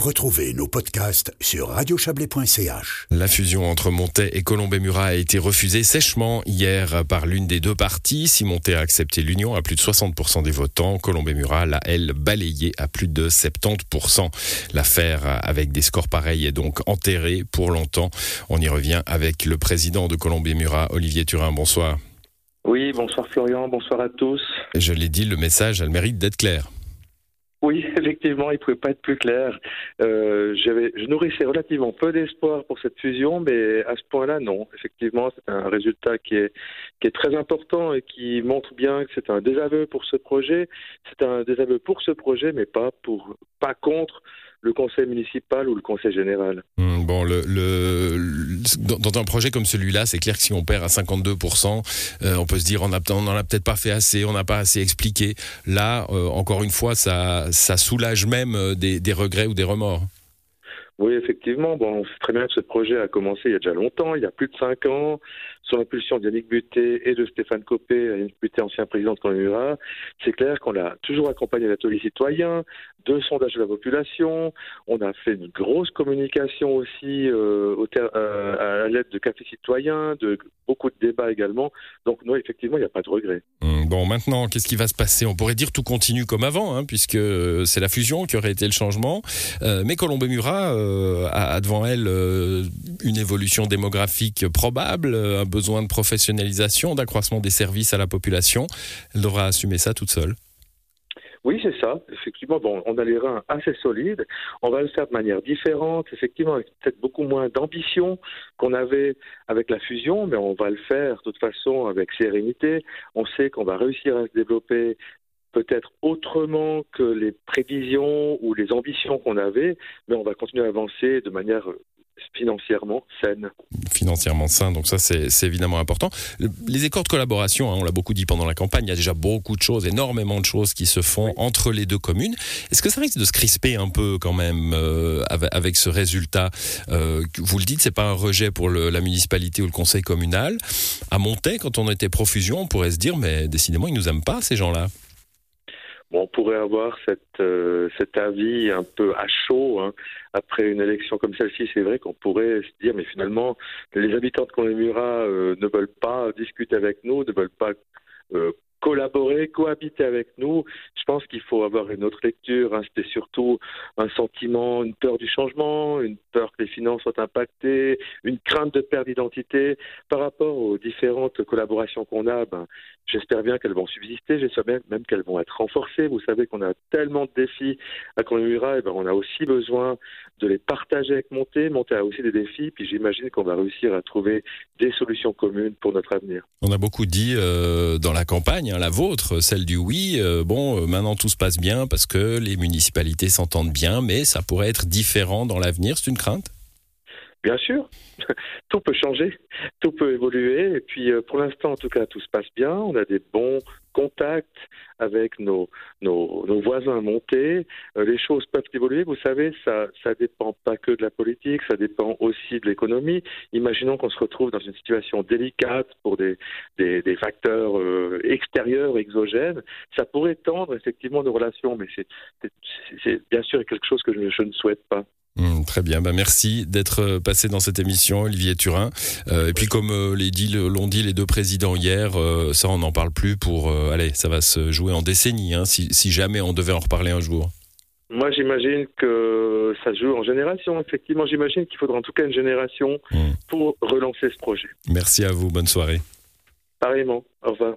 Retrouvez nos podcasts sur radiochablais.ch. La fusion entre Montet et Colombey-Murat a été refusée sèchement hier par l'une des deux parties. Si Montet a accepté l'union à plus de 60% des votants, Colombey-Murat l'a, elle, balayé à plus de 70%. L'affaire avec des scores pareils est donc enterrée pour longtemps. On y revient avec le président de Colombey-Murat, Olivier Turin. Bonsoir. Oui, bonsoir Florian, bonsoir à tous. Je l'ai dit, le message a le mérite d'être clair. Effectivement, il ne pouvait pas être plus clair. Euh, je nourrissais relativement peu d'espoir pour cette fusion, mais à ce point-là, non. Effectivement, c'est un résultat qui est, qui est très important et qui montre bien que c'est un désaveu pour ce projet. C'est un désaveu pour ce projet, mais pas, pour, pas contre le conseil municipal ou le conseil général. Hmm, bon, le, dans, un projet comme celui-là, c'est clair que si on perd à 52%, euh, on peut se dire on n'en a peut-être pas fait assez, on n'a pas assez expliqué. Là, euh, encore une fois, ça, soulage même euh, des regrets ou des remords. Oui, effectivement. Bon, on sait très bien que ce projet a commencé il y a déjà longtemps, il y a plus de cinq ans, sous l'impulsion d'Yannick Buté et de Stéphane Copé, Yannick Buté, ancien président de Connemara. C'est clair qu'on l'a toujours accompagné l'atelier citoyen, deux sondages de la population. On a fait une grosse communication aussi euh, euh, à l'aide de cafés citoyens, de beaucoup de débats également. Donc, non, effectivement, il n'y a pas de regret. Hum, bon, maintenant, qu'est-ce qui va se passer? On pourrait dire tout continue comme avant, hein, puisque c'est la fusion qui aurait été le changement. Euh, mais Colombé-Murat a, devant elle une évolution démographique probable, un besoin de professionnalisation, d'accroissement des services à la population. Elle devra assumer ça toute seule. Oui, c'est ça. Effectivement, bon, on a les reins assez solides. On va le faire de manière différente, effectivement, avec peut-être beaucoup moins d'ambition qu'on avait avec la fusion, mais on va le faire de toute façon avec sérénité. On sait qu'on va réussir à se développer peut-être autrement que les prévisions ou les ambitions qu'on avait, mais on va continuer à avancer de manière financièrement saine. Financièrement sain, donc ça c'est évidemment important. Les accords de collaboration, hein, on l'a beaucoup dit pendant la campagne, il y a déjà beaucoup de choses, énormément de choses qui se font entre les deux communes. Est-ce que ça risque de se crisper un peu quand même euh, avec, ce résultat euh, Vous le dites, c'est pas un rejet pour la municipalité ou le conseil communal. À Montaix, quand on était profusion, on pourrait se dire, mais décidément, ils nous aiment pas ces gens-là on pourrait avoir cette, euh, cet avis un peu à chaud hein. après une élection comme celle-ci. C'est vrai qu'on pourrait se dire, mais finalement, les habitants de Connemura euh, ne veulent pas discuter avec nous, ne veulent pas euh, collaborer, cohabiter avec nous. Je pense qu'il faut avoir une autre lecture. Hein. C'était surtout un sentiment, une peur du changement, une peur que les finances soient impactées, une crainte de perte d'identité. Par rapport aux différentes collaborations qu'on a, ben, j'espère bien qu'elles vont subsister, j'espère bien même qu'elles vont être renforcées. Vous savez qu'on a tellement de défis à Connemura, et ben, on a aussi besoin de les partager avec Monté. Monté a aussi des défis, puis j'imagine qu'on va réussir à trouver des solutions communes pour notre avenir. On a beaucoup dit euh, dans la campagne Hein, la vôtre, celle du oui. Euh, bon, euh, maintenant tout se passe bien parce que les municipalités s'entendent bien, mais ça pourrait être différent dans l'avenir. C'est une crainte? Bien sûr, tout peut changer, tout peut évoluer. Et puis, euh, pour l'instant, en tout cas, tout se passe bien. On a des bons contacts avec nos, nos, voisins montés. Euh, les choses peuvent évoluer. Vous savez, ça ça dépend pas que de la politique, ça dépend aussi de l'économie. Imaginons qu'on se retrouve dans une situation délicate pour des, des, facteurs euh, extérieurs, exogènes. Ça pourrait tendre effectivement nos relations, mais c'est bien sûr quelque chose que je ne souhaite pas. Hmm, très bien, bah, merci d'être euh, passé dans cette émission, Olivier Turin. Euh, et puis comme euh, l'ont dit les deux présidents hier, ça on n'en parle plus pour... allez, ça va se jouer en décennie, hein, si, jamais on devait en reparler un jour. Moi j'imagine que ça se joue en génération, effectivement. J'imagine qu'il faudra en tout cas une génération hmm. pour relancer ce projet. Merci à vous, bonne soirée. Pareillement, au revoir.